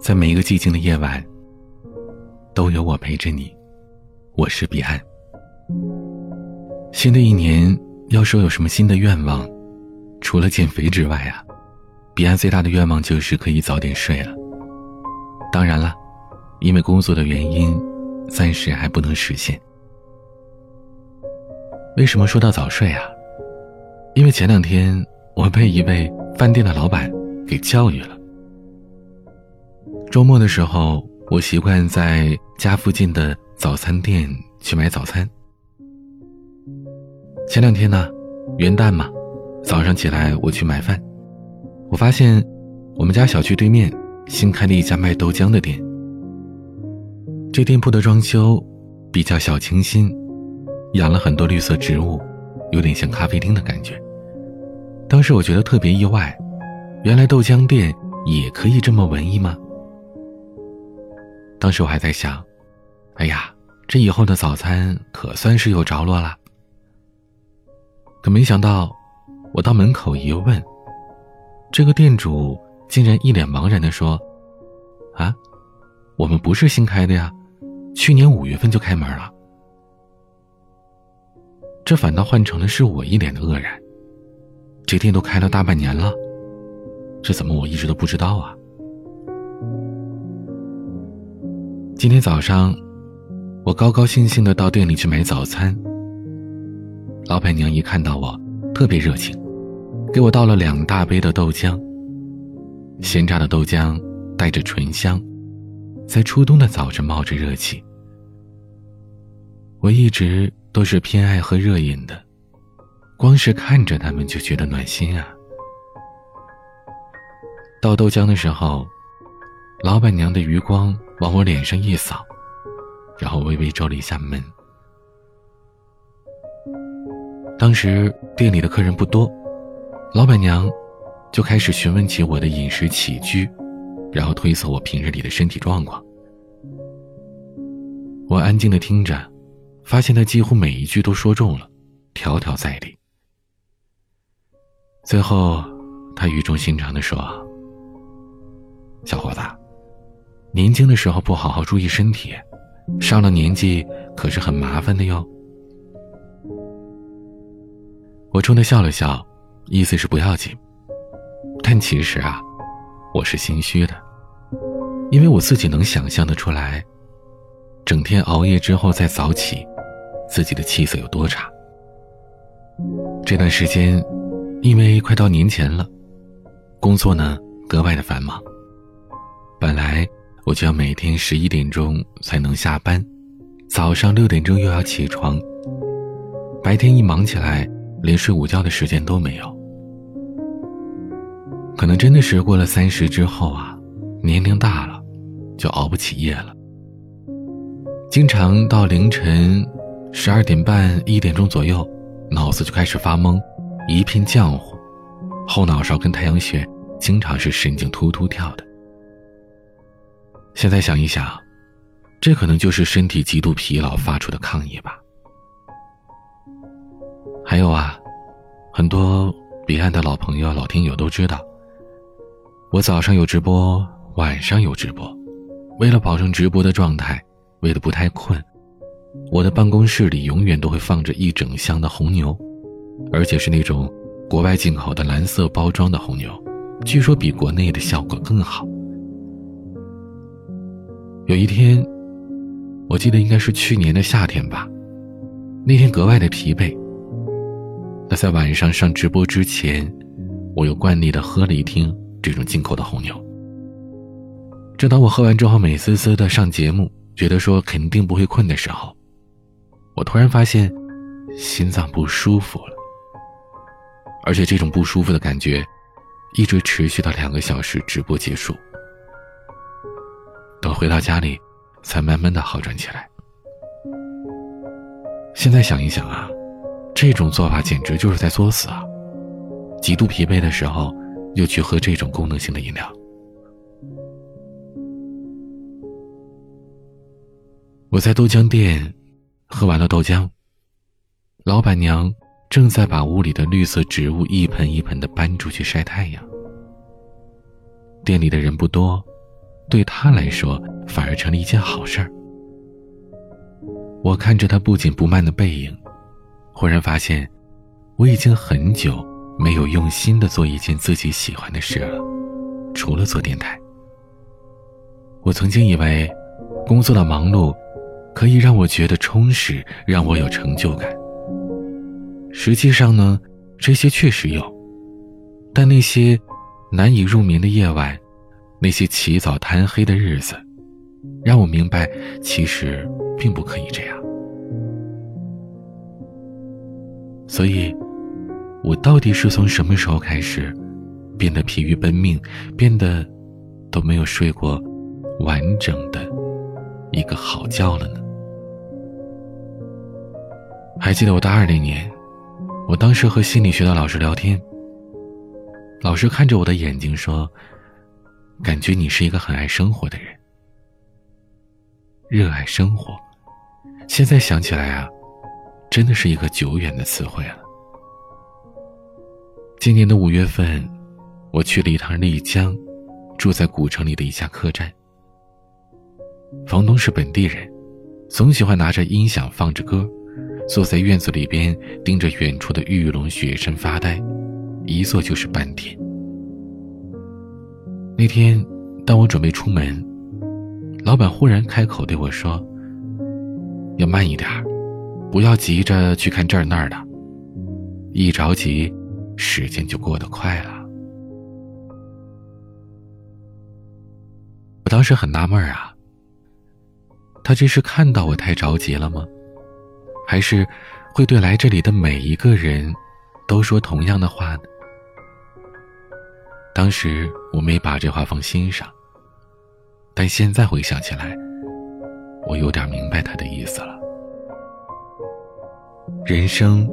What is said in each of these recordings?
在每一个寂静的夜晚，都有我陪着你。我是彼岸。新的一年，要说有什么新的愿望，除了减肥之外啊，彼岸最大的愿望就是可以早点睡了。当然了，因为工作的原因，暂时还不能实现。为什么说到早睡啊？因为前两天我被一位饭店的老板给教育了。周末的时候，我习惯在家附近的早餐店去买早餐。前两天呢，元旦嘛，早上起来我去买饭，我发现我们家小区对面新开了一家卖豆浆的店。这店铺的装修比较小清新，养了很多绿色植物，有点像咖啡厅的感觉。当时我觉得特别意外，原来豆浆店也可以这么文艺吗？当时我还在想，哎呀，这以后的早餐可算是有着落了。可没想到，我到门口一问，这个店主竟然一脸茫然的说：“啊，我们不是新开的呀，去年五月份就开门了。”这反倒换成了是我一脸的愕然。这店都开了大半年了，这怎么我一直都不知道啊？今天早上，我高高兴兴的到店里去买早餐。老板娘一看到我，特别热情，给我倒了两大杯的豆浆。鲜榨的豆浆带着醇香，在初冬的早晨冒着热气。我一直都是偏爱喝热饮的，光是看着他们就觉得暖心啊。倒豆浆的时候，老板娘的余光往我脸上一扫，然后微微皱了一下眉。当时店里的客人不多，老板娘就开始询问起我的饮食起居，然后推测我平日里的身体状况。我安静的听着，发现他几乎每一句都说中了，条条在理。最后，他语重心长的说：“小伙子，年轻的时候不好好注意身体，上了年纪可是很麻烦的哟。”我冲他笑了笑，意思是不要紧。但其实啊，我是心虚的，因为我自己能想象的出来，整天熬夜之后再早起，自己的气色有多差。这段时间，因为快到年前了，工作呢格外的繁忙。本来我就要每天十一点钟才能下班，早上六点钟又要起床，白天一忙起来。连睡午觉的时间都没有，可能真的是过了三十之后啊，年龄大了，就熬不起夜了。经常到凌晨十二点半、一点钟左右，脑子就开始发懵，一片浆糊，后脑勺跟太阳穴经常是神经突突跳的。现在想一想，这可能就是身体极度疲劳发出的抗议吧。还有啊，很多彼岸的老朋友、老听友都知道，我早上有直播，晚上有直播。为了保证直播的状态，为了不太困，我的办公室里永远都会放着一整箱的红牛，而且是那种国外进口的蓝色包装的红牛，据说比国内的效果更好。有一天，我记得应该是去年的夏天吧，那天格外的疲惫。那在晚上上直播之前，我又惯例的喝了一听这种进口的红牛。正当我喝完之后美滋滋的上节目，觉得说肯定不会困的时候，我突然发现心脏不舒服了，而且这种不舒服的感觉一直持续到两个小时直播结束。等回到家里，才慢慢的好转起来。现在想一想啊。这种做法简直就是在作死啊！极度疲惫的时候，又去喝这种功能性的饮料。我在豆浆店喝完了豆浆，老板娘正在把屋里的绿色植物一盆一盆的搬出去晒太阳。店里的人不多，对他来说反而成了一件好事儿。我看着他不紧不慢的背影，忽然发现，我已经很久没有用心的做一件自己喜欢的事了，除了做电台。我曾经以为，工作的忙碌，可以让我觉得充实，让我有成就感。实际上呢，这些确实有，但那些难以入眠的夜晚，那些起早贪黑的日子，让我明白，其实并不可以这样。所以，我到底是从什么时候开始，变得疲于奔命，变得都没有睡过完整的一个好觉了呢？还记得我大二那年，我当时和心理学的老师聊天，老师看着我的眼睛说：“感觉你是一个很爱生活的人，热爱生活。”现在想起来啊。真的是一个久远的词汇了。今年的五月份，我去了一趟丽江，住在古城里的一家客栈。房东是本地人，总喜欢拿着音响放着歌，坐在院子里边盯着远处的玉龙雪山发呆，一坐就是半天。那天，当我准备出门，老板忽然开口对我说：“要慢一点。”不要急着去看这儿那儿的，一着急，时间就过得快了。我当时很纳闷啊，他这是看到我太着急了吗？还是会对来这里的每一个人都说同样的话呢？当时我没把这话放心上，但现在回想起来，我有点明白他的意思了。人生，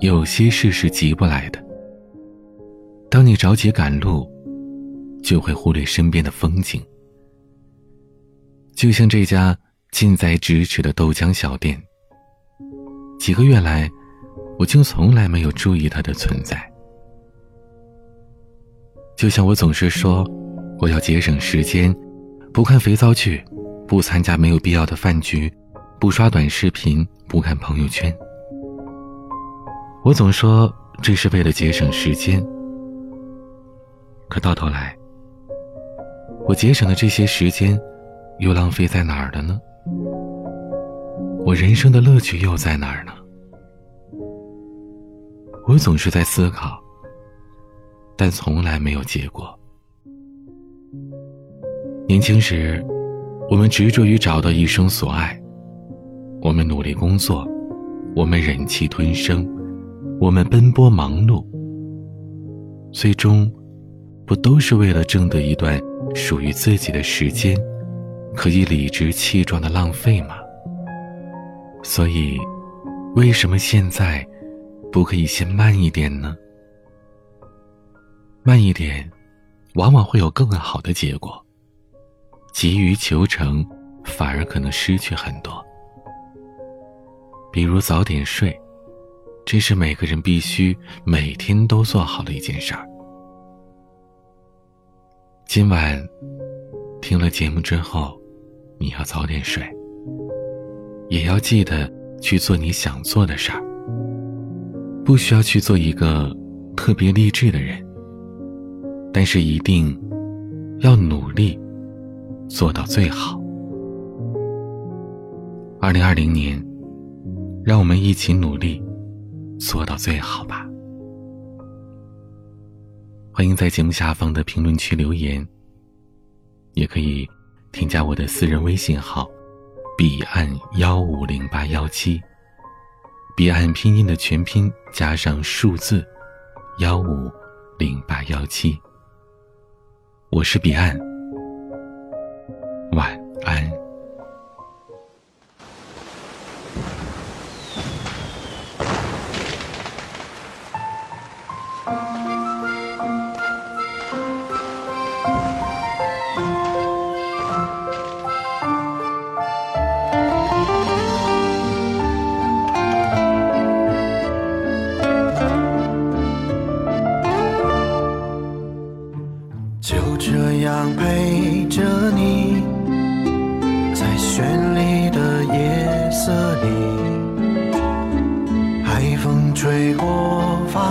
有些事是急不来的。当你着急赶路，就会忽略身边的风景。就像这家近在咫尺的豆浆小店，几个月来，我竟从来没有注意它的存在。就像我总是说，我要节省时间，不看肥皂剧，不参加没有必要的饭局，不刷短视频，不看朋友圈。我总说这是为了节省时间，可到头来，我节省的这些时间，又浪费在哪儿了呢？我人生的乐趣又在哪儿呢？我总是在思考，但从来没有结果。年轻时，我们执着于找到一生所爱，我们努力工作，我们忍气吞声。我们奔波忙碌，最终不都是为了挣得一段属于自己的时间，可以理直气壮的浪费吗？所以，为什么现在不可以先慢一点呢？慢一点，往往会有更好的结果。急于求成，反而可能失去很多。比如早点睡。这是每个人必须每天都做好的一件事儿。今晚听了节目之后，你要早点睡，也要记得去做你想做的事儿。不需要去做一个特别励志的人，但是一定要努力做到最好。二零二零年，让我们一起努力。做到最好吧！欢迎在节目下方的评论区留言，也可以添加我的私人微信号“彼岸幺五零八幺七”，彼岸拼音的全拼加上数字幺五零八幺七。我是彼岸，晚。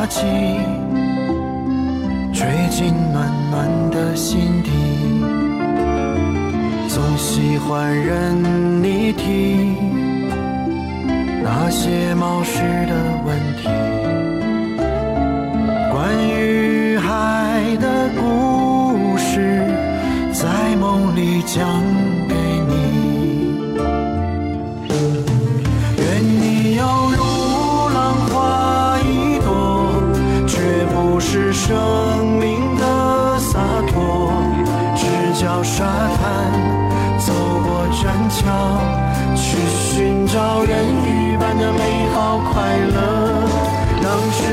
发髻，吹进暖暖的心底，总喜欢任你提那些冒失的问题，关于海的故事，在梦里讲给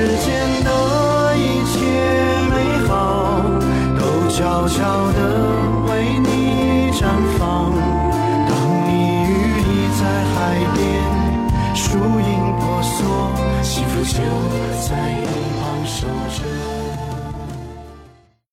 世间的一切美好都悄悄